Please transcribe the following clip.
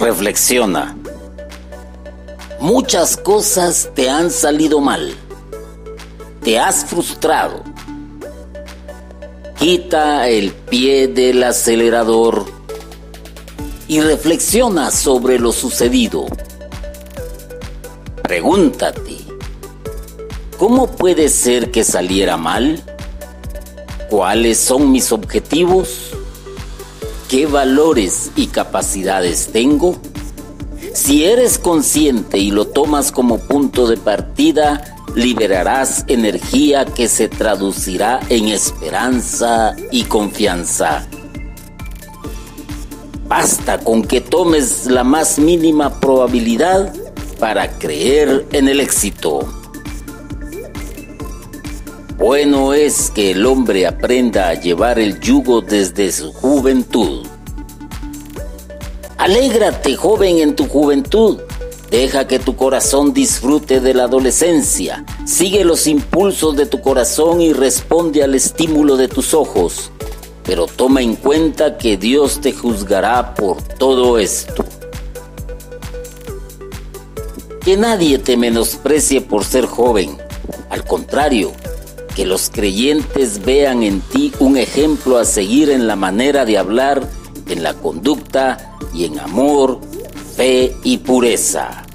Reflexiona. Muchas cosas te han salido mal. Te has frustrado. Quita el pie del acelerador y reflexiona sobre lo sucedido. Pregúntate, ¿cómo puede ser que saliera mal? ¿Cuáles son mis objetivos? ¿Qué valores y capacidades tengo? Si eres consciente y lo tomas como punto de partida, liberarás energía que se traducirá en esperanza y confianza. Basta con que tomes la más mínima probabilidad para creer en el éxito. Bueno es que el hombre aprenda a llevar el yugo desde su juventud. Alégrate, joven, en tu juventud. Deja que tu corazón disfrute de la adolescencia. Sigue los impulsos de tu corazón y responde al estímulo de tus ojos. Pero toma en cuenta que Dios te juzgará por todo esto. Que nadie te menosprecie por ser joven. Al contrario, que los creyentes vean en ti un ejemplo a seguir en la manera de hablar, en la conducta y en amor, fe y pureza.